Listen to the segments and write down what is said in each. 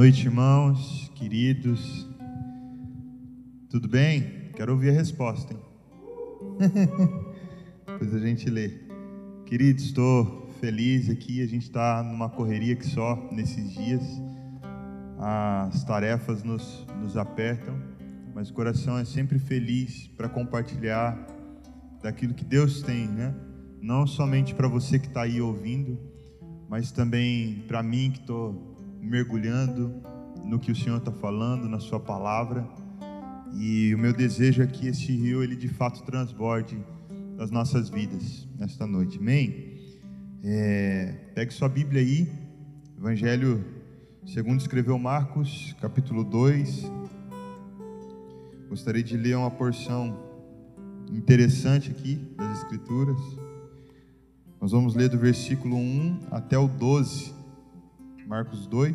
noite, irmãos, queridos. Tudo bem? Quero ouvir a resposta, hein? Depois a gente lê. Queridos, estou feliz aqui. A gente está numa correria que só nesses dias. As tarefas nos, nos apertam, mas o coração é sempre feliz para compartilhar daquilo que Deus tem, né? Não somente para você que está aí ouvindo, mas também para mim que estou mergulhando no que o Senhor está falando, na Sua palavra. E o meu desejo é que esse rio, ele de fato transborde das nossas vidas nesta noite. Amém? É, pegue sua Bíblia aí, Evangelho segundo escreveu Marcos, capítulo 2. Gostaria de ler uma porção interessante aqui das Escrituras. Nós vamos ler do versículo 1 até o 12. Marcos 2,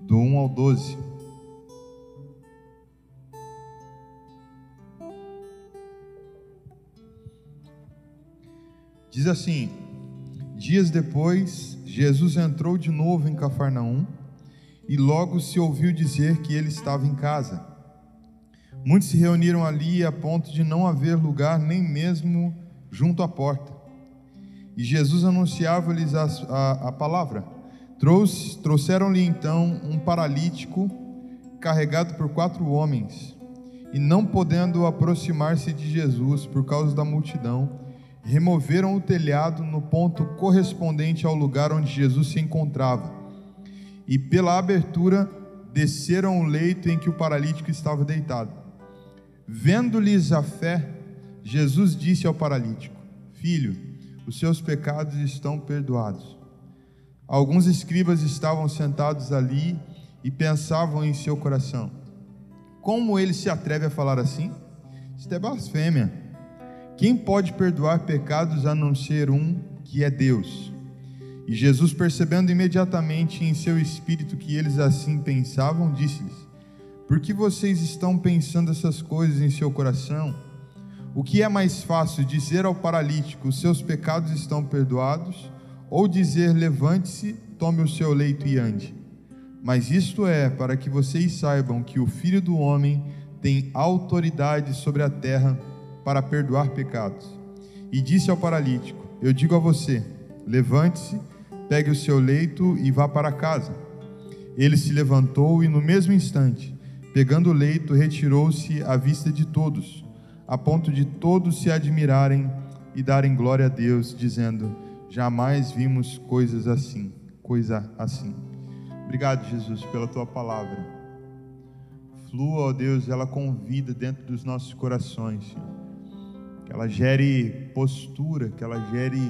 do 1 ao 12. Diz assim: Dias depois, Jesus entrou de novo em Cafarnaum e logo se ouviu dizer que ele estava em casa. Muitos se reuniram ali a ponto de não haver lugar nem mesmo junto à porta. E Jesus anunciava-lhes a, a, a palavra. Trouxeram-lhe então um paralítico carregado por quatro homens, e não podendo aproximar-se de Jesus por causa da multidão, removeram o telhado no ponto correspondente ao lugar onde Jesus se encontrava, e pela abertura desceram o leito em que o paralítico estava deitado. Vendo-lhes a fé, Jesus disse ao paralítico: Filho, os seus pecados estão perdoados. Alguns escribas estavam sentados ali e pensavam em seu coração: Como ele se atreve a falar assim? Isto é blasfêmia. Quem pode perdoar pecados a não ser um que é Deus? E Jesus, percebendo imediatamente em seu espírito que eles assim pensavam, disse-lhes: Por que vocês estão pensando essas coisas em seu coração? O que é mais fácil dizer ao paralítico: Seus pecados estão perdoados? Ou dizer: levante-se, tome o seu leito e ande. Mas isto é para que vocês saibam que o Filho do Homem tem autoridade sobre a terra para perdoar pecados. E disse ao paralítico: Eu digo a você: levante-se, pegue o seu leito e vá para casa. Ele se levantou e, no mesmo instante, pegando o leito, retirou-se à vista de todos, a ponto de todos se admirarem e darem glória a Deus, dizendo: Jamais vimos coisas assim, coisa assim. Obrigado, Jesus, pela tua palavra. Flua, ó Deus, ela convida dentro dos nossos corações, Senhor. Que ela gere postura, que ela gere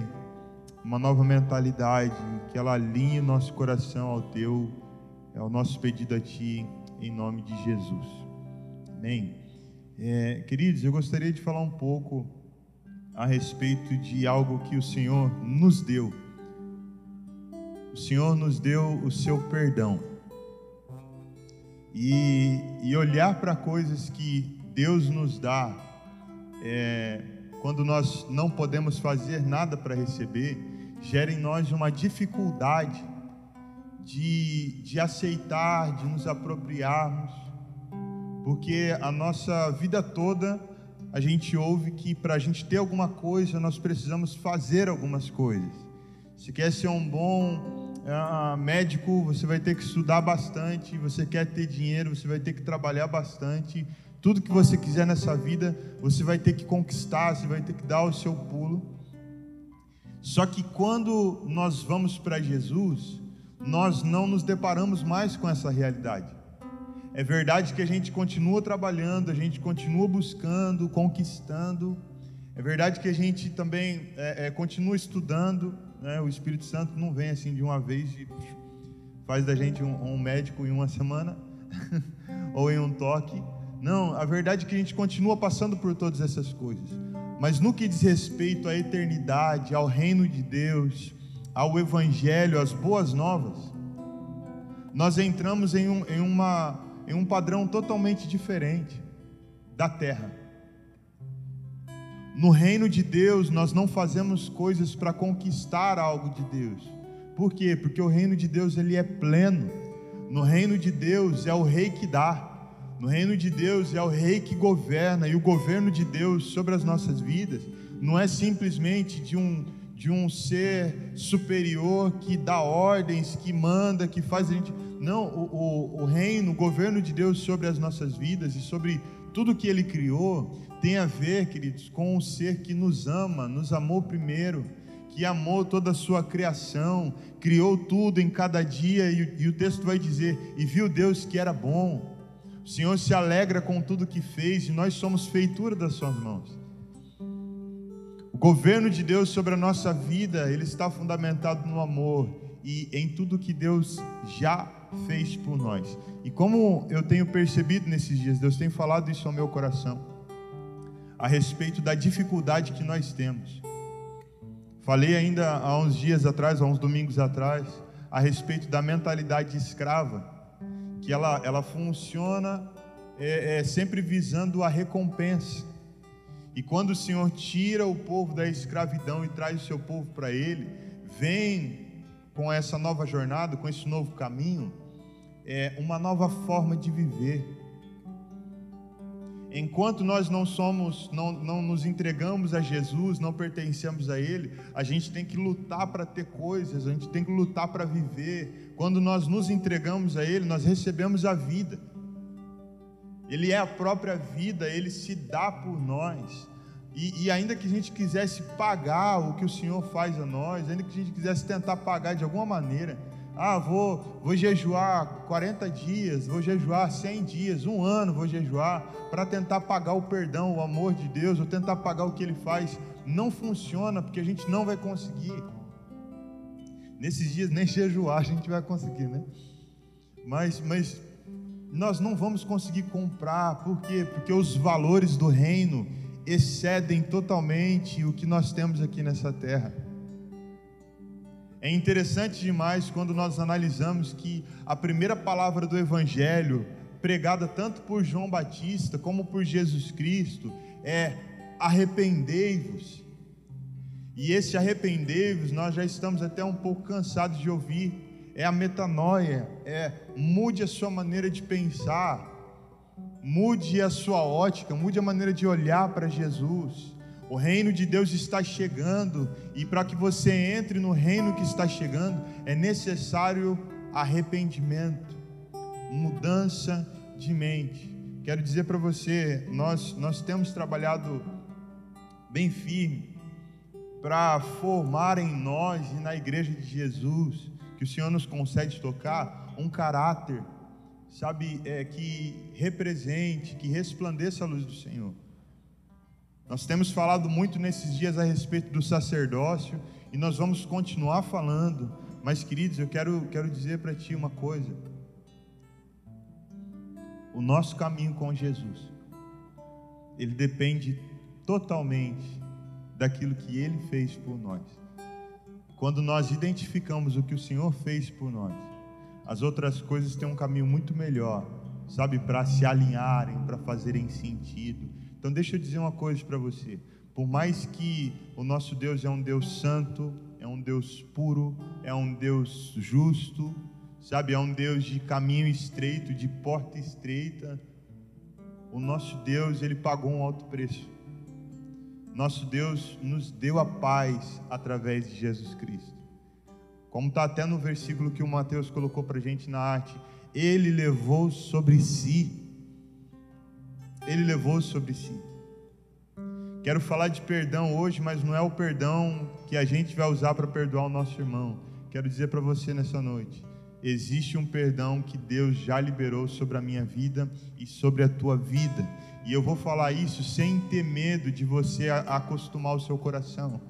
uma nova mentalidade, que ela alinhe o nosso coração ao teu. É o nosso pedido a ti, em nome de Jesus. Amém. É, queridos, eu gostaria de falar um pouco a respeito de algo que o Senhor nos deu. O Senhor nos deu o seu perdão. E, e olhar para coisas que Deus nos dá, é, quando nós não podemos fazer nada para receber, gera em nós uma dificuldade de, de aceitar, de nos apropriarmos, porque a nossa vida toda a gente ouve que para a gente ter alguma coisa, nós precisamos fazer algumas coisas. Se quer ser um bom uh, médico, você vai ter que estudar bastante. Você quer ter dinheiro, você vai ter que trabalhar bastante. Tudo que você quiser nessa vida, você vai ter que conquistar, você vai ter que dar o seu pulo. Só que quando nós vamos para Jesus, nós não nos deparamos mais com essa realidade. É verdade que a gente continua trabalhando, a gente continua buscando, conquistando. É verdade que a gente também é, é, continua estudando. Né? O Espírito Santo não vem assim de uma vez e faz da gente um, um médico em uma semana ou em um toque. Não, a verdade é que a gente continua passando por todas essas coisas. Mas no que diz respeito à eternidade, ao reino de Deus, ao Evangelho, às boas novas, nós entramos em, um, em uma em um padrão totalmente diferente da terra. No reino de Deus, nós não fazemos coisas para conquistar algo de Deus. Por quê? Porque o reino de Deus ele é pleno. No reino de Deus é o rei que dá. No reino de Deus é o rei que governa e o governo de Deus sobre as nossas vidas não é simplesmente de um de um ser superior que dá ordens, que manda, que faz a gente. Não, o, o, o reino, o governo de Deus sobre as nossas vidas e sobre tudo que Ele criou tem a ver, queridos, com um ser que nos ama, nos amou primeiro, que amou toda a sua criação, criou tudo em cada dia, e, e o texto vai dizer: e viu Deus que era bom. O Senhor se alegra com tudo que fez, e nós somos feitura das Suas mãos. Governo de Deus sobre a nossa vida, ele está fundamentado no amor e em tudo que Deus já fez por nós. E como eu tenho percebido nesses dias, Deus tem falado isso ao meu coração, a respeito da dificuldade que nós temos. Falei ainda há uns dias atrás, há uns domingos atrás, a respeito da mentalidade escrava, que ela, ela funciona é, é, sempre visando a recompensa. E quando o Senhor tira o povo da escravidão e traz o seu povo para Ele, vem com essa nova jornada, com esse novo caminho, é uma nova forma de viver. Enquanto nós não somos, não, não nos entregamos a Jesus, não pertencemos a Ele, a gente tem que lutar para ter coisas, a gente tem que lutar para viver. Quando nós nos entregamos a Ele, nós recebemos a vida. Ele é a própria vida, ele se dá por nós. E, e, ainda que a gente quisesse pagar o que o Senhor faz a nós, ainda que a gente quisesse tentar pagar de alguma maneira, ah, vou, vou jejuar 40 dias, vou jejuar 100 dias, um ano vou jejuar, para tentar pagar o perdão, o amor de Deus, ou tentar pagar o que Ele faz, não funciona, porque a gente não vai conseguir. Nesses dias nem jejuar a gente vai conseguir, né? Mas, mas nós não vamos conseguir comprar, por quê? Porque os valores do reino excedem totalmente o que nós temos aqui nessa terra. É interessante demais quando nós analisamos que a primeira palavra do Evangelho, pregada tanto por João Batista como por Jesus Cristo, é arrependei-vos. E esse arrependei-vos, nós já estamos até um pouco cansados de ouvir, é a metanoia, é mude a sua maneira de pensar, mude a sua ótica, mude a maneira de olhar para Jesus. O reino de Deus está chegando e para que você entre no reino que está chegando é necessário arrependimento, mudança de mente. Quero dizer para você, nós nós temos trabalhado bem firme para formar em nós e na igreja de Jesus que o Senhor nos concede tocar um caráter, sabe, é, que represente, que resplandeça a luz do Senhor. Nós temos falado muito nesses dias a respeito do sacerdócio e nós vamos continuar falando, mas queridos, eu quero, quero dizer para ti uma coisa: o nosso caminho com Jesus, ele depende totalmente daquilo que ele fez por nós. Quando nós identificamos o que o Senhor fez por nós, as outras coisas têm um caminho muito melhor, sabe, para se alinharem, para fazerem sentido. Então, deixa eu dizer uma coisa para você. Por mais que o nosso Deus é um Deus santo, é um Deus puro, é um Deus justo, sabe, é um Deus de caminho estreito, de porta estreita, o nosso Deus, ele pagou um alto preço nosso Deus nos deu a paz através de Jesus Cristo. Como está até no versículo que o Mateus colocou para a gente na arte, ele levou sobre si. Ele levou sobre si. Quero falar de perdão hoje, mas não é o perdão que a gente vai usar para perdoar o nosso irmão. Quero dizer para você nessa noite: existe um perdão que Deus já liberou sobre a minha vida e sobre a tua vida. E eu vou falar isso sem ter medo de você acostumar o seu coração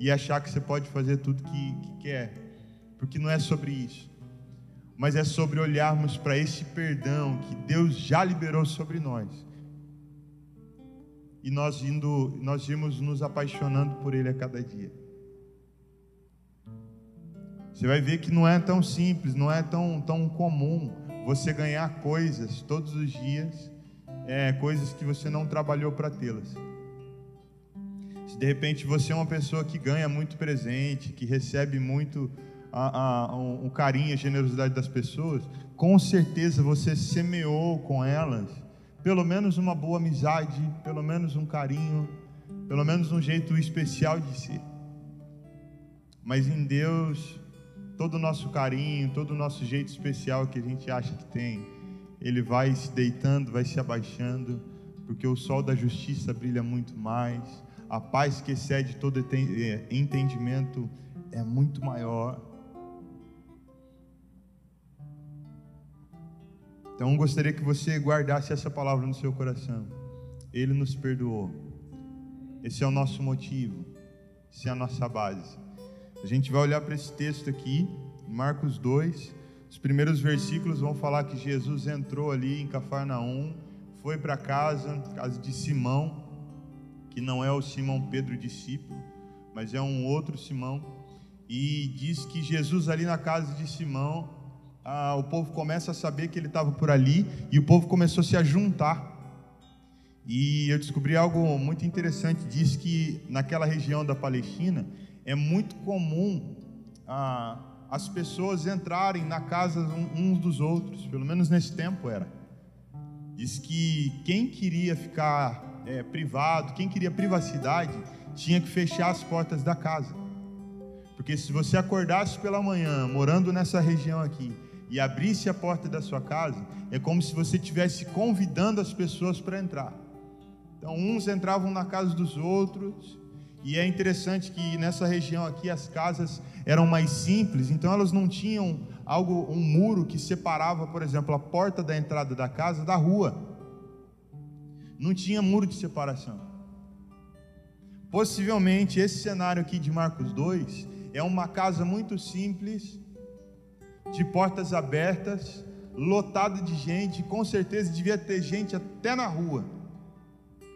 e achar que você pode fazer tudo que, que quer, porque não é sobre isso, mas é sobre olharmos para esse perdão que Deus já liberou sobre nós e nós indo, nós irmos nos apaixonando por Ele a cada dia. Você vai ver que não é tão simples, não é tão, tão comum você ganhar coisas todos os dias é, coisas que você não trabalhou para tê-las. Se de repente você é uma pessoa que ganha muito presente, que recebe muito a, a, o carinho, a generosidade das pessoas, com certeza você semeou com elas pelo menos uma boa amizade, pelo menos um carinho, pelo menos um jeito especial de ser. Mas em Deus, todo o nosso carinho, todo o nosso jeito especial que a gente acha que tem, ele vai se deitando, vai se abaixando, porque o sol da justiça brilha muito mais, a paz que excede todo eh, entendimento é muito maior. Então gostaria que você guardasse essa palavra no seu coração. Ele nos perdoou. Esse é o nosso motivo. Essa é a nossa base. A gente vai olhar para esse texto aqui, Marcos 2. Os primeiros versículos vão falar que Jesus entrou ali em Cafarnaum, foi para casa, casa de Simão, que não é o Simão Pedro discípulo, mas é um outro Simão. E diz que Jesus ali na casa de Simão ah, o povo começa a saber que ele estava por ali e o povo começou a se juntar. E eu descobri algo muito interessante: diz que naquela região da Palestina é muito comum ah, as pessoas entrarem na casa uns dos outros, pelo menos nesse tempo era. Diz que quem queria ficar é, privado, quem queria privacidade, tinha que fechar as portas da casa. Porque se você acordasse pela manhã, morando nessa região aqui, e abrisse a porta da sua casa, é como se você estivesse convidando as pessoas para entrar. Então, uns entravam na casa dos outros, e é interessante que nessa região aqui as casas eram mais simples, então elas não tinham algo, um muro que separava, por exemplo, a porta da entrada da casa da rua. Não tinha muro de separação. Possivelmente esse cenário aqui de Marcos 2 é uma casa muito simples, de portas abertas, lotado de gente, com certeza devia ter gente até na rua.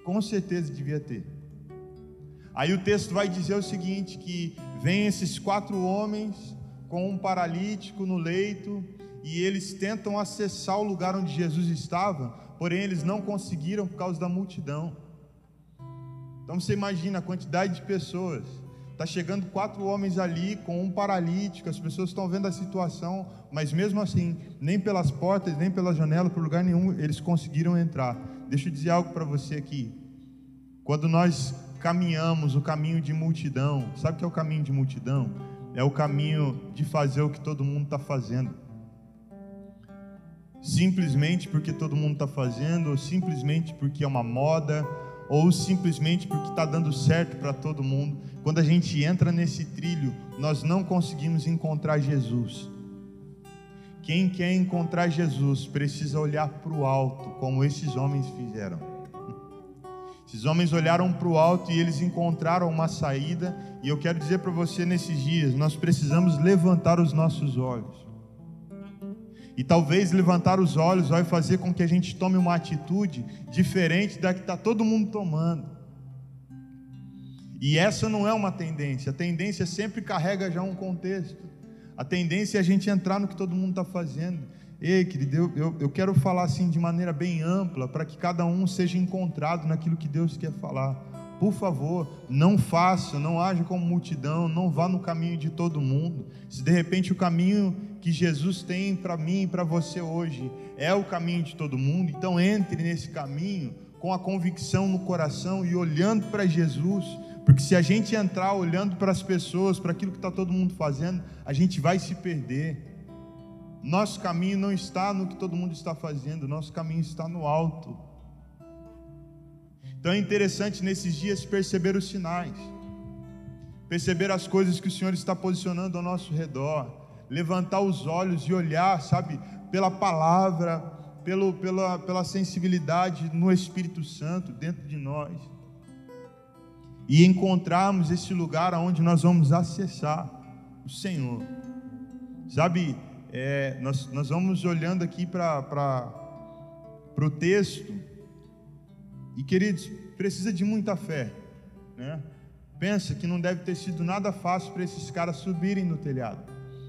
Com certeza devia ter. Aí o texto vai dizer o seguinte: que vem esses quatro homens com um paralítico no leito, e eles tentam acessar o lugar onde Jesus estava, porém eles não conseguiram por causa da multidão. Então você imagina a quantidade de pessoas Está chegando quatro homens ali com um paralítico, as pessoas estão vendo a situação, mas mesmo assim, nem pelas portas, nem pela janela, por lugar nenhum, eles conseguiram entrar. Deixa eu dizer algo para você aqui. Quando nós caminhamos o caminho de multidão, sabe o que é o caminho de multidão? É o caminho de fazer o que todo mundo está fazendo. Simplesmente porque todo mundo está fazendo, ou simplesmente porque é uma moda, ou simplesmente porque está dando certo para todo mundo. Quando a gente entra nesse trilho, nós não conseguimos encontrar Jesus. Quem quer encontrar Jesus precisa olhar para o alto, como esses homens fizeram. Esses homens olharam para o alto e eles encontraram uma saída. E eu quero dizer para você nesses dias: nós precisamos levantar os nossos olhos. E talvez levantar os olhos vai fazer com que a gente tome uma atitude diferente da que está todo mundo tomando. E essa não é uma tendência, a tendência sempre carrega já um contexto. A tendência é a gente entrar no que todo mundo está fazendo. Ei, querido, eu, eu, eu quero falar assim de maneira bem ampla, para que cada um seja encontrado naquilo que Deus quer falar. Por favor, não faça, não haja como multidão, não vá no caminho de todo mundo. Se de repente o caminho que Jesus tem para mim e para você hoje é o caminho de todo mundo, então entre nesse caminho com a convicção no coração e olhando para Jesus, porque se a gente entrar olhando para as pessoas, para aquilo que está todo mundo fazendo, a gente vai se perder. Nosso caminho não está no que todo mundo está fazendo, nosso caminho está no alto. Então é interessante nesses dias perceber os sinais, perceber as coisas que o Senhor está posicionando ao nosso redor, levantar os olhos e olhar, sabe, pela palavra, pelo, pela, pela sensibilidade no Espírito Santo dentro de nós, e encontrarmos esse lugar onde nós vamos acessar o Senhor, sabe, é, nós, nós vamos olhando aqui para o texto e queridos, precisa de muita fé, né? Pensa que não deve ter sido nada fácil para esses caras subirem no telhado,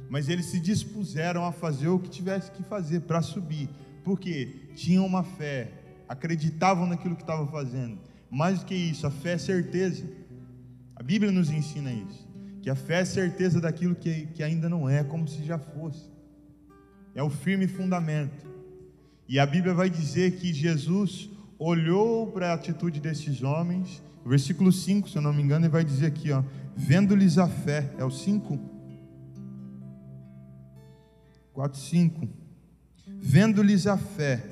mas eles se dispuseram a fazer o que tivesse que fazer para subir, porque tinham uma fé, acreditavam naquilo que estavam fazendo. Mais do que isso, a fé é certeza. A Bíblia nos ensina isso, que a fé é certeza daquilo que, que ainda não é, como se já fosse. É o firme fundamento. E a Bíblia vai dizer que Jesus olhou para a atitude desses homens, versículo 5, se eu não me engano, ele vai dizer aqui, ó, vendo-lhes a fé, é o 5? 4, 5. Vendo-lhes a fé,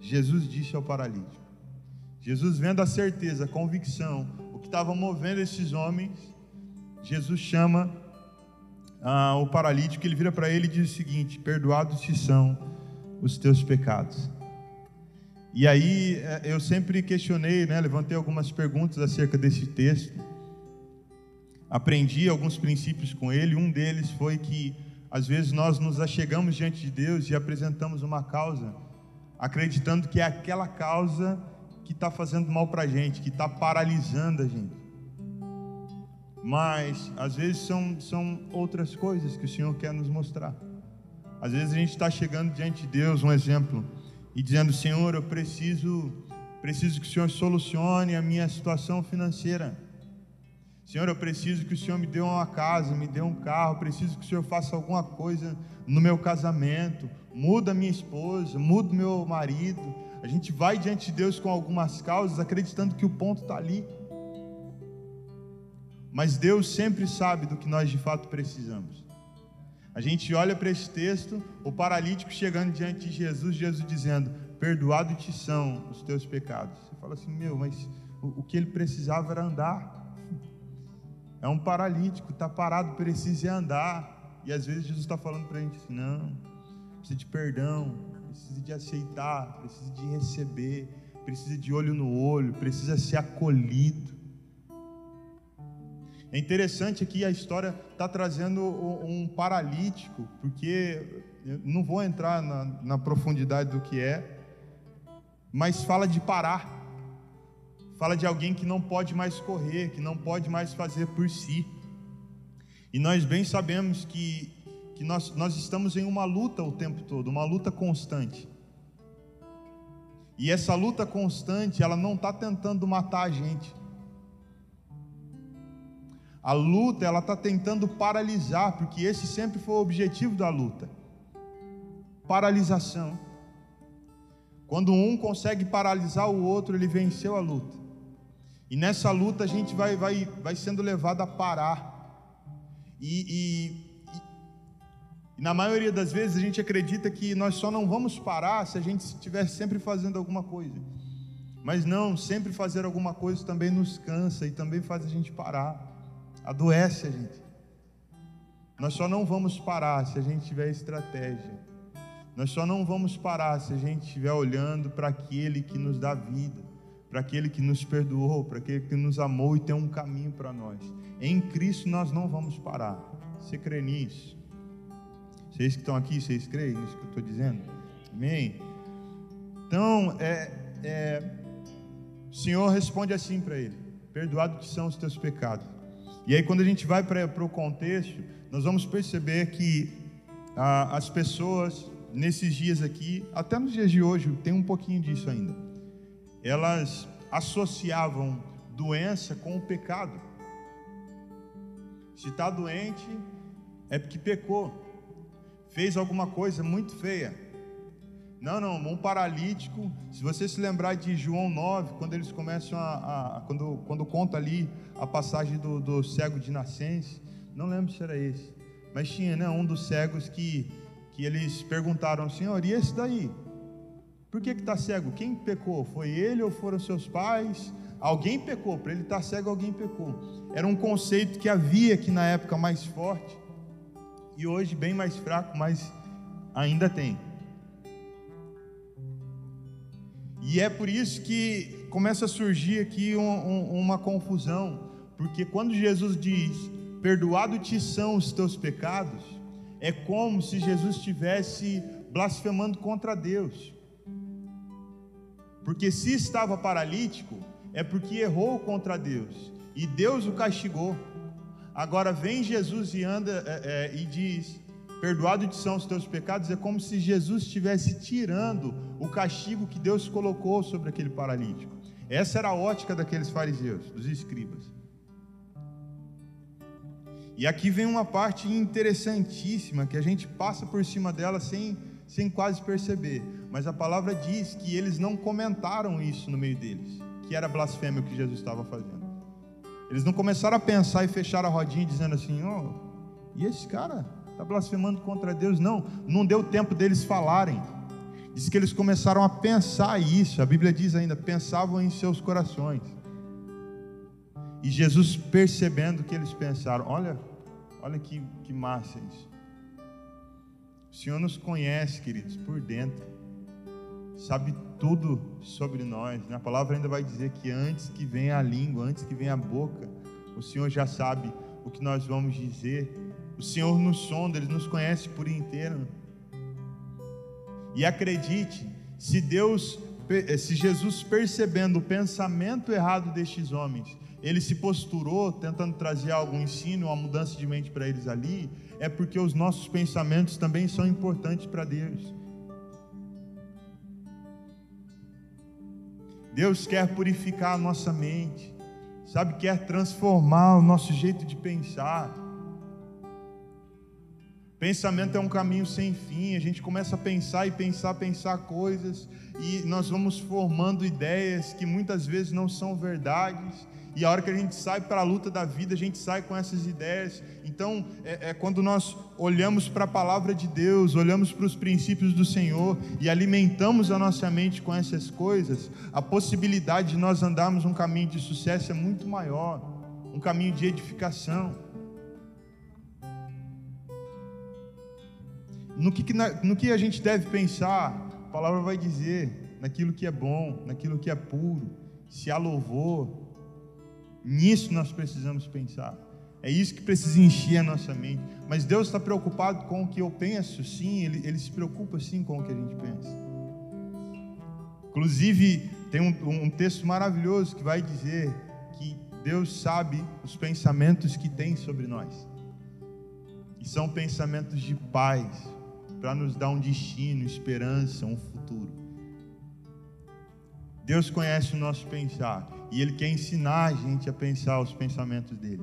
Jesus disse ao paralítico. Jesus vendo a certeza, a convicção, o que estava movendo esses homens, Jesus chama ah, o paralítico, ele vira para ele e diz o seguinte: Perdoados te são os teus pecados. E aí eh, eu sempre questionei, né, levantei algumas perguntas acerca desse texto. Aprendi alguns princípios com ele. Um deles foi que às vezes nós nos achegamos diante de Deus e apresentamos uma causa, acreditando que é aquela causa que está fazendo mal para a gente, que está paralisando a gente. Mas às vezes são, são outras coisas que o Senhor quer nos mostrar. Às vezes a gente está chegando diante de Deus, um exemplo, e dizendo: Senhor, eu preciso, preciso que o Senhor solucione a minha situação financeira. Senhor, eu preciso que o Senhor me dê uma casa, me dê um carro, preciso que o Senhor faça alguma coisa no meu casamento, muda minha esposa, muda meu marido. A gente vai diante de Deus com algumas causas, acreditando que o ponto está ali. Mas Deus sempre sabe do que nós de fato precisamos. A gente olha para esse texto, o paralítico chegando diante de Jesus, Jesus dizendo: Perdoado te são os teus pecados. Você fala assim, meu, mas o, o que ele precisava era andar. É um paralítico, está parado, precisa andar. E às vezes Jesus está falando para a gente assim: não, precisa de perdão, precisa de aceitar, precisa de receber, precisa de olho no olho, precisa ser acolhido. É interessante aqui a história está trazendo um paralítico, porque não vou entrar na, na, profundidade do que é, mas fala de parar, fala de alguém que não pode mais correr, que não pode mais fazer por si. E nós bem sabemos que, que nós, nós estamos em uma luta o tempo todo, uma luta constante. E essa luta constante, ela não está tentando matar a gente a luta, ela está tentando paralisar, porque esse sempre foi o objetivo da luta. Paralisação. Quando um consegue paralisar o outro, ele venceu a luta. E nessa luta a gente vai, vai, vai sendo levado a parar. E, e, e, na maioria das vezes a gente acredita que nós só não vamos parar se a gente estiver sempre fazendo alguma coisa. Mas não, sempre fazer alguma coisa também nos cansa e também faz a gente parar adoece a gente. Nós só não vamos parar se a gente tiver estratégia. Nós só não vamos parar se a gente estiver olhando para aquele que nos dá vida, para aquele que nos perdoou, para aquele que nos amou e tem um caminho para nós. Em Cristo nós não vamos parar. Você crê nisso? Vocês que estão aqui, vocês creem nisso que eu estou dizendo? Amém? Então, é, é, o Senhor responde assim para ele: Perdoado que são os teus pecados. E aí, quando a gente vai para o contexto, nós vamos perceber que as pessoas, nesses dias aqui, até nos dias de hoje, tem um pouquinho disso ainda, elas associavam doença com o pecado. Se está doente, é porque pecou, fez alguma coisa muito feia. Não, não, um paralítico. Se você se lembrar de João 9, quando eles começam a. a quando, quando conta ali a passagem do, do, cego de nascença, não lembro se era esse, mas tinha né, um dos cegos que, que eles perguntaram: Senhor, e esse daí? Por que está cego? Quem pecou? Foi ele ou foram seus pais? Alguém pecou, para ele estar tá cego, alguém pecou. Era um conceito que havia aqui na época mais forte e hoje bem mais fraco, mas ainda tem. E é por isso que começa a surgir aqui um, um, uma confusão, porque quando Jesus diz: Perdoado te são os teus pecados, é como se Jesus estivesse blasfemando contra Deus. Porque se estava paralítico, é porque errou contra Deus e Deus o castigou. Agora vem Jesus e anda é, é, e diz: perdoado te são os teus pecados, é como se Jesus estivesse tirando o castigo que Deus colocou sobre aquele paralítico. Essa era a ótica daqueles fariseus, dos escribas. E aqui vem uma parte interessantíssima que a gente passa por cima dela sem, sem quase perceber. Mas a palavra diz que eles não comentaram isso no meio deles, que era blasfêmia o que Jesus estava fazendo. Eles não começaram a pensar e fechar a rodinha dizendo assim: oh, e esse cara está blasfemando contra Deus? Não, não deu tempo deles falarem. Diz que eles começaram a pensar isso. A Bíblia diz ainda: pensavam em seus corações. E Jesus, percebendo que eles pensaram: olha, olha que, que massa isso. O Senhor nos conhece, queridos, por dentro, sabe tudo sobre nós. Né? A palavra ainda vai dizer que antes que venha a língua, antes que venha a boca, o Senhor já sabe o que nós vamos dizer. O Senhor nos sonda, Ele nos conhece por inteiro. E acredite, se Deus, se Jesus percebendo o pensamento errado destes homens, ele se posturou tentando trazer algum ensino, uma mudança de mente para eles ali, é porque os nossos pensamentos também são importantes para Deus. Deus quer purificar a nossa mente, sabe, quer transformar o nosso jeito de pensar. Pensamento é um caminho sem fim, a gente começa a pensar e pensar, pensar coisas, e nós vamos formando ideias que muitas vezes não são verdades, e a hora que a gente sai para a luta da vida, a gente sai com essas ideias. Então, é, é quando nós olhamos para a palavra de Deus, olhamos para os princípios do Senhor e alimentamos a nossa mente com essas coisas, a possibilidade de nós andarmos um caminho de sucesso é muito maior um caminho de edificação. No que, no que a gente deve pensar, a palavra vai dizer, naquilo que é bom, naquilo que é puro, se há louvor, Nisso nós precisamos pensar. É isso que precisa encher a nossa mente. Mas Deus está preocupado com o que eu penso, sim, Ele, Ele se preocupa sim com o que a gente pensa. Inclusive, tem um, um texto maravilhoso que vai dizer que Deus sabe os pensamentos que tem sobre nós. E são pensamentos de paz, para nos dar um destino, esperança, um futuro. Deus conhece o nosso pensar e Ele quer ensinar a gente a pensar os pensamentos dele.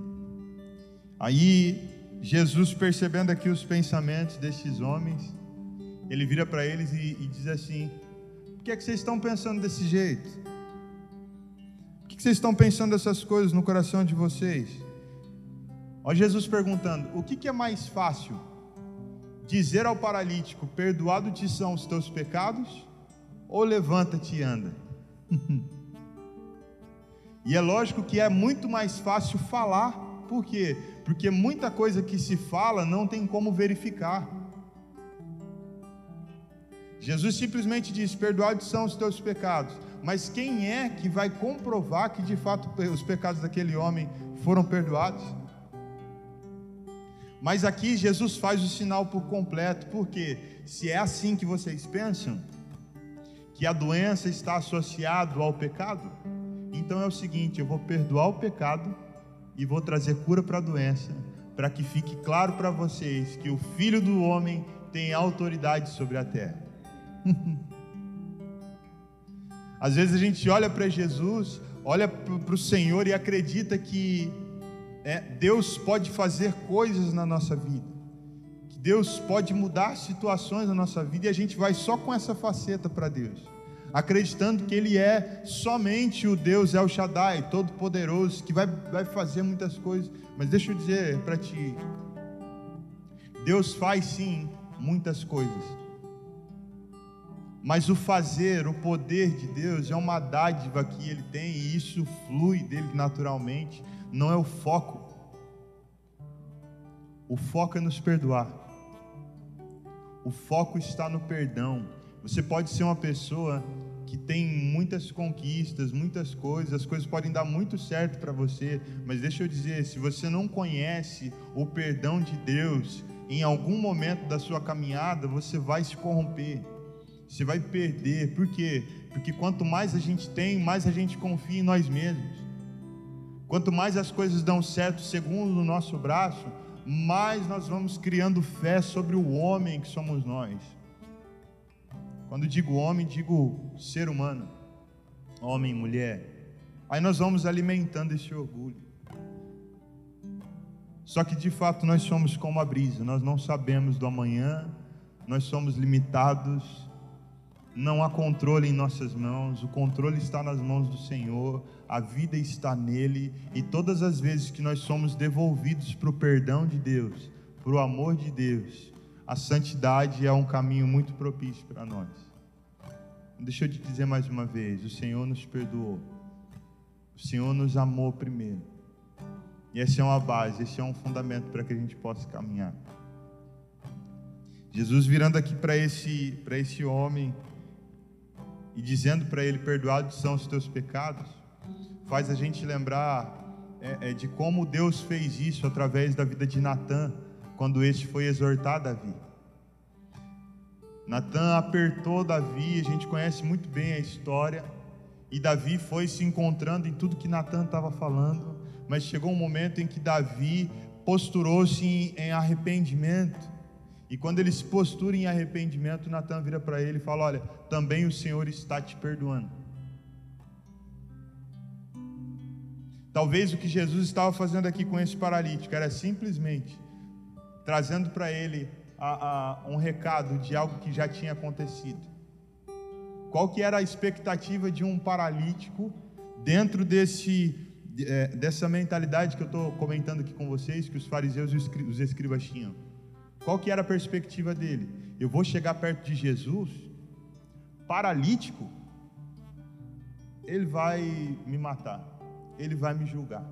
Aí, Jesus, percebendo aqui os pensamentos desses homens, ele vira para eles e, e, diz assim: Por que, é que vocês estão pensando desse jeito? Por que, que vocês estão pensando essas coisas no coração de vocês? Olha Jesus perguntando: O que, que é mais fácil? Dizer ao paralítico: Perdoado te são os teus pecados? Ou levanta-te e anda? e é lógico que é muito mais fácil falar, por quê? Porque muita coisa que se fala não tem como verificar. Jesus simplesmente diz: Perdoados são os teus pecados. Mas quem é que vai comprovar que de fato os pecados daquele homem foram perdoados? Mas aqui Jesus faz o sinal por completo, porque se é assim que vocês pensam, que a doença está associada ao pecado, então é o seguinte: eu vou perdoar o pecado e vou trazer cura para a doença, para que fique claro para vocês que o Filho do Homem tem autoridade sobre a terra. Às vezes a gente olha para Jesus, olha para o Senhor e acredita que é, Deus pode fazer coisas na nossa vida. Deus pode mudar situações na nossa vida e a gente vai só com essa faceta para Deus, acreditando que Ele é somente o Deus El Shaddai, todo-poderoso, que vai, vai fazer muitas coisas. Mas deixa eu dizer para ti: Deus faz sim muitas coisas, mas o fazer, o poder de Deus é uma dádiva que Ele tem e isso flui dele naturalmente, não é o foco. O foco é nos perdoar. O foco está no perdão. Você pode ser uma pessoa que tem muitas conquistas, muitas coisas, as coisas podem dar muito certo para você, mas deixa eu dizer, se você não conhece o perdão de Deus, em algum momento da sua caminhada, você vai se corromper. Você vai perder. Por quê? Porque quanto mais a gente tem, mais a gente confia em nós mesmos. Quanto mais as coisas dão certo segundo o nosso braço, mais nós vamos criando fé sobre o homem que somos nós. Quando digo homem, digo ser humano, homem, mulher. Aí nós vamos alimentando esse orgulho. Só que de fato nós somos como a brisa, nós não sabemos do amanhã, nós somos limitados, não há controle em nossas mãos, o controle está nas mãos do Senhor, a vida está nele, e todas as vezes que nós somos devolvidos para o perdão de Deus, para o amor de Deus, a santidade é um caminho muito propício para nós. Deixa eu te dizer mais uma vez: o Senhor nos perdoou, o Senhor nos amou primeiro, e essa é uma base, esse é um fundamento para que a gente possa caminhar. Jesus virando aqui para esse, esse homem e dizendo para ele: Perdoados são os teus pecados, faz a gente lembrar é, é, de como Deus fez isso através da vida de Natã, quando este foi exortar Davi. Natan apertou Davi, a gente conhece muito bem a história, e Davi foi se encontrando em tudo que Natan estava falando, mas chegou um momento em que Davi posturou-se em, em arrependimento. E quando ele se postura em arrependimento, Natan vira para ele e fala: Olha, também o Senhor está te perdoando. Talvez o que Jesus estava fazendo aqui com esse paralítico era simplesmente trazendo para ele a, a, um recado de algo que já tinha acontecido. Qual que era a expectativa de um paralítico dentro desse, é, dessa mentalidade que eu estou comentando aqui com vocês, que os fariseus e os escribas tinham? Qual que era a perspectiva dele? Eu vou chegar perto de Jesus, paralítico, ele vai me matar, ele vai me julgar.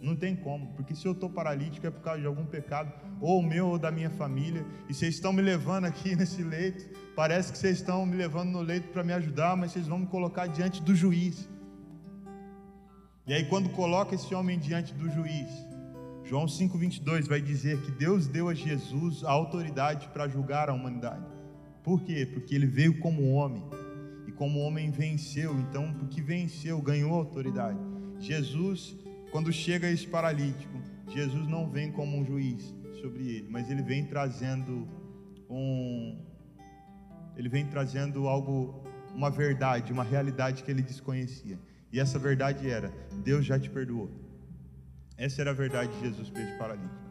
Não tem como, porque se eu estou paralítico é por causa de algum pecado, ou meu ou da minha família, e vocês estão me levando aqui nesse leito, parece que vocês estão me levando no leito para me ajudar, mas vocês vão me colocar diante do juiz. E aí, quando coloca esse homem diante do juiz, João 5,22 vai dizer que Deus deu a Jesus a autoridade para julgar a humanidade. Por quê? Porque ele veio como homem, e como homem venceu, então, porque venceu, ganhou autoridade. Jesus quando chega esse paralítico, Jesus não vem como um juiz sobre ele, mas ele vem trazendo um ele vem trazendo algo, uma verdade, uma realidade que ele desconhecia. E essa verdade era: Deus já te perdoou. Essa era a verdade de Jesus para esse paralítico.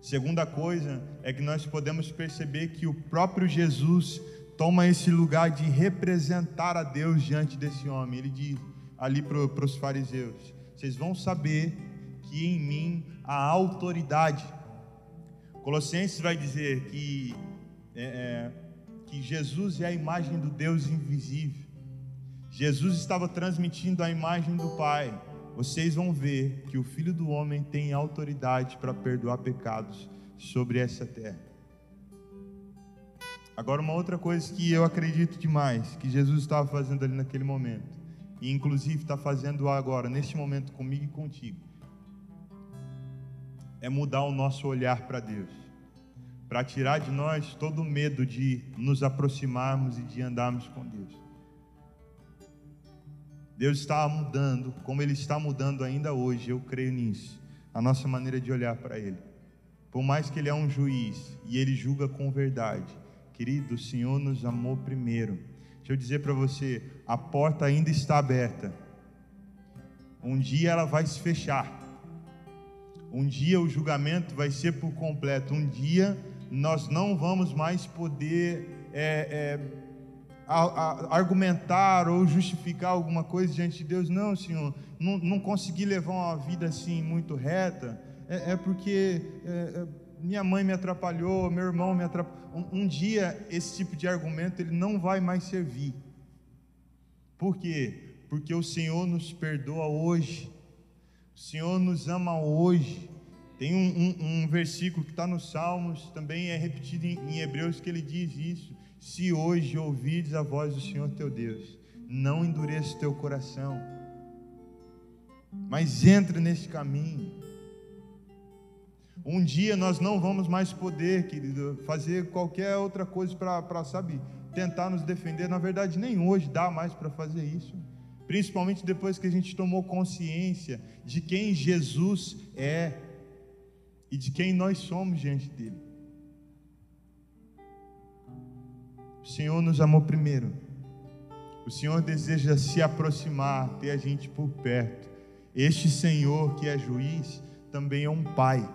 Segunda coisa é que nós podemos perceber que o próprio Jesus toma esse lugar de representar a Deus diante desse homem. Ele diz: ali para os fariseus: vocês vão saber que em mim há autoridade. Colossenses vai dizer que, é, é, que Jesus é a imagem do Deus invisível. Jesus estava transmitindo a imagem do Pai. Vocês vão ver que o Filho do Homem tem autoridade para perdoar pecados sobre essa terra. Agora, uma outra coisa que eu acredito demais que Jesus estava fazendo ali naquele momento e inclusive está fazendo agora, neste momento, comigo e contigo, é mudar o nosso olhar para Deus, para tirar de nós todo o medo de nos aproximarmos e de andarmos com Deus. Deus está mudando, como Ele está mudando ainda hoje, eu creio nisso, a nossa maneira de olhar para Ele. Por mais que Ele é um juiz e Ele julga com verdade, querido, o Senhor nos amou primeiro Deixa eu dizer para você, a porta ainda está aberta. Um dia ela vai se fechar. Um dia o julgamento vai ser por completo. Um dia nós não vamos mais poder é, é, a, a, argumentar ou justificar alguma coisa diante de Deus. Não, Senhor, não, não consegui levar uma vida assim muito reta. É, é porque é, é, minha mãe me atrapalhou, meu irmão me atrapalhou. Um, um, dia esse tipo de argumento ele não vai mais servir. Por quê? Porque o Senhor nos perdoa hoje, o Senhor nos ama hoje. Tem um, um, um versículo que está nos Salmos, também é repetido em, em Hebreus, que ele diz isso: Se hoje ouvires a voz do Senhor teu Deus, não endureça o teu coração, mas entra nesse caminho um dia nós não vamos mais poder, querido, fazer qualquer outra coisa para, sabe, tentar nos defender. Na verdade, nem hoje dá mais para fazer isso. Principalmente depois que a gente tomou consciência de quem Jesus é e de quem nós somos diante dele. O Senhor nos amou primeiro. O Senhor deseja se aproximar, ter a gente por perto. Este Senhor que é juiz, também é um pai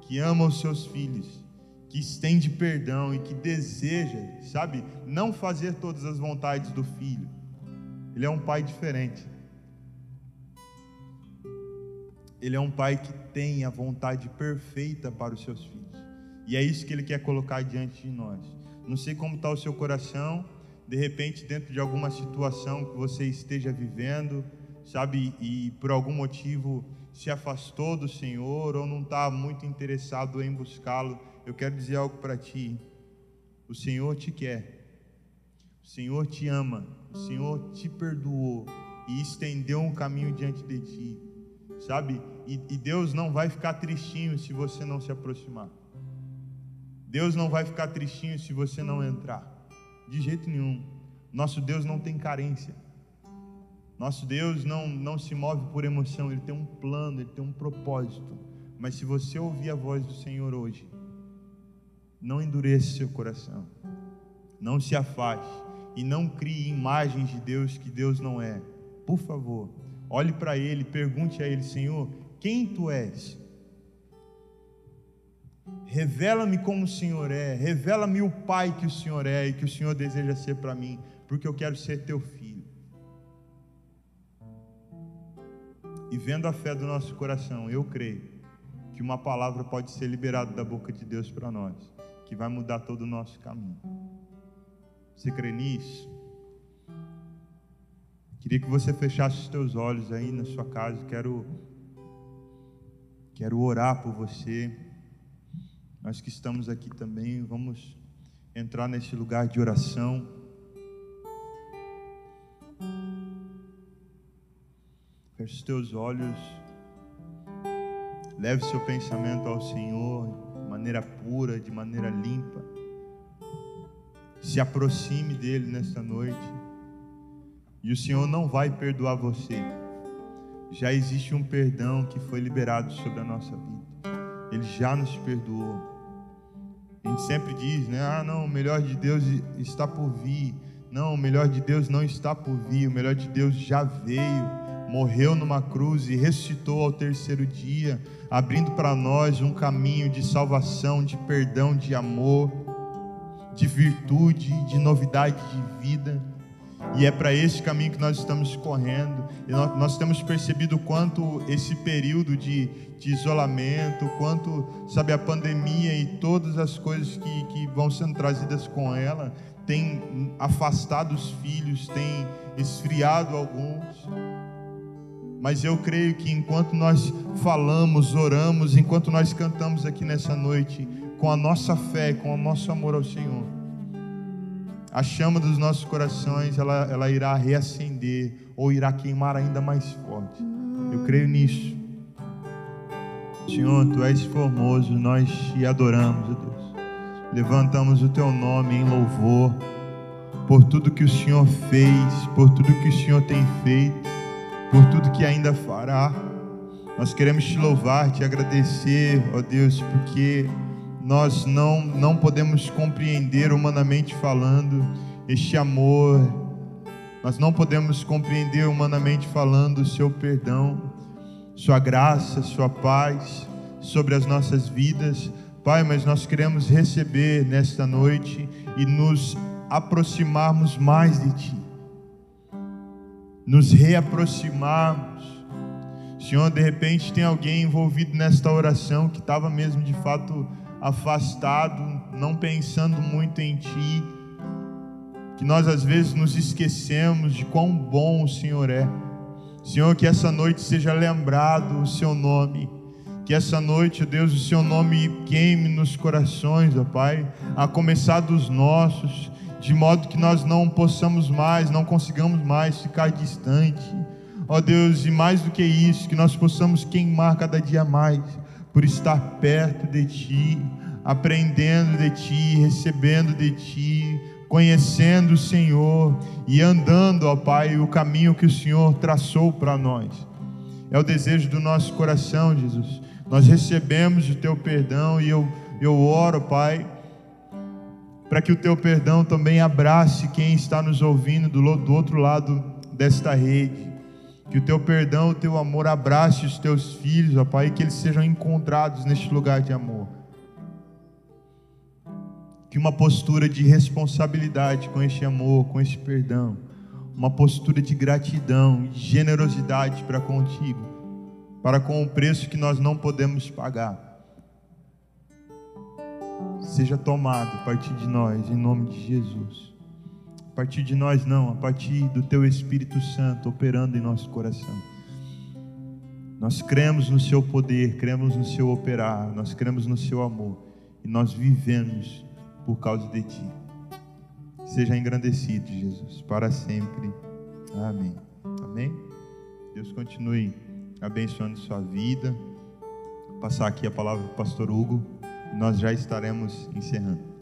que ama os seus filhos, que estende perdão e que deseja, sabe, não fazer todas as vontades do filho. Ele é um pai diferente. Ele é um pai que tem a vontade perfeita para os seus filhos. E é isso que ele quer colocar diante de nós. Não sei como está o seu coração, de repente, dentro de alguma situação que você esteja vivendo, sabe, e por algum motivo se afastou do Senhor ou não está muito interessado em buscá-lo, eu quero dizer algo para ti. O Senhor te quer, o Senhor te ama, o Senhor te perdoou e estendeu um caminho diante de ti, sabe? E, e Deus não vai ficar tristinho se você não se aproximar. Deus não vai ficar tristinho se você não entrar. De jeito nenhum. Nosso Deus não tem carência. Nosso Deus não, não se move por emoção, Ele tem um plano, Ele tem um propósito. Mas se você ouvir a voz do Senhor hoje, não endureça seu coração, não se afaste e não crie imagens de Deus que Deus não é. Por favor, olhe para Ele, pergunte a Ele, Senhor, quem Tu és? Revela-me como o Senhor é, revela-me o Pai que o Senhor é e que o Senhor deseja ser para mim, porque eu quero ser teu filho. E vendo a fé do nosso coração, eu creio que uma palavra pode ser liberada da boca de Deus para nós, que vai mudar todo o nosso caminho. Você crê nisso? Queria que você fechasse os teus olhos aí na sua casa. Quero quero orar por você. Nós que estamos aqui também, vamos entrar nesse lugar de oração. Feche os teus olhos. Leve seu pensamento ao Senhor de maneira pura, de maneira limpa. Se aproxime dele nesta noite. E o Senhor não vai perdoar você. Já existe um perdão que foi liberado sobre a nossa vida. Ele já nos perdoou. A gente sempre diz, né? Ah, não, o melhor de Deus está por vir. Não, o melhor de Deus não está por vir. O melhor de Deus já veio, morreu numa cruz e ressuscitou ao terceiro dia, abrindo para nós um caminho de salvação, de perdão, de amor, de virtude, de novidade de vida. E é para esse caminho que nós estamos correndo. E nós, nós temos percebido quanto esse período de, de isolamento, quanto, sabe, a pandemia e todas as coisas que, que vão sendo trazidas com ela, tem afastado os filhos, tem esfriado alguns. Mas eu creio que enquanto nós falamos, oramos, enquanto nós cantamos aqui nessa noite, com a nossa fé, com o nosso amor ao Senhor, a chama dos nossos corações ela, ela irá reacender ou irá queimar ainda mais forte. Eu creio nisso. Senhor, tu és formoso, nós te adoramos, Deus. Levantamos o teu nome em louvor por tudo que o Senhor fez, por tudo que o Senhor tem feito, por tudo que ainda fará. Nós queremos te louvar, te agradecer, ó Deus, porque nós não, não podemos compreender humanamente falando este amor, nós não podemos compreender humanamente falando o seu perdão, sua graça, sua paz sobre as nossas vidas. Pai, mas nós queremos receber nesta noite e nos aproximarmos mais de Ti, nos reaproximarmos. Senhor, de repente tem alguém envolvido nesta oração que estava mesmo de fato afastado, não pensando muito em Ti, que nós às vezes nos esquecemos de quão bom o Senhor é. Senhor, que essa noite seja lembrado o Seu nome, que essa noite, Deus, o Seu nome queime nos corações, ó Pai, a começar dos nossos, de modo que nós não possamos mais, não consigamos mais ficar distante. Ó Deus, e mais do que isso, que nós possamos queimar cada dia mais por estar perto de Ti, aprendendo de Ti, recebendo de Ti, conhecendo o Senhor e andando, ó Pai, o caminho que o Senhor traçou para nós. É o desejo do nosso coração, Jesus. Nós recebemos o Teu perdão e eu, eu oro, Pai, para que o Teu perdão também abrace quem está nos ouvindo do, do outro lado desta rede Que o teu perdão, o teu amor abrace os teus filhos, ó Pai, e que eles sejam encontrados neste lugar de amor. Que uma postura de responsabilidade com este amor, com este perdão, uma postura de gratidão e generosidade para contigo, para com o preço que nós não podemos pagar. Seja tomado a partir de nós, em nome de Jesus a partir de nós não, a partir do Teu Espírito Santo operando em nosso coração. Nós cremos no Seu poder, cremos no Seu operar, nós cremos no Seu amor e nós vivemos por causa de Ti. Seja engrandecido, Jesus, para sempre. Amém. Amém. Deus continue abençoando sua vida. Vou passar aqui a palavra para o pastor Hugo nós já estaremos encerrando.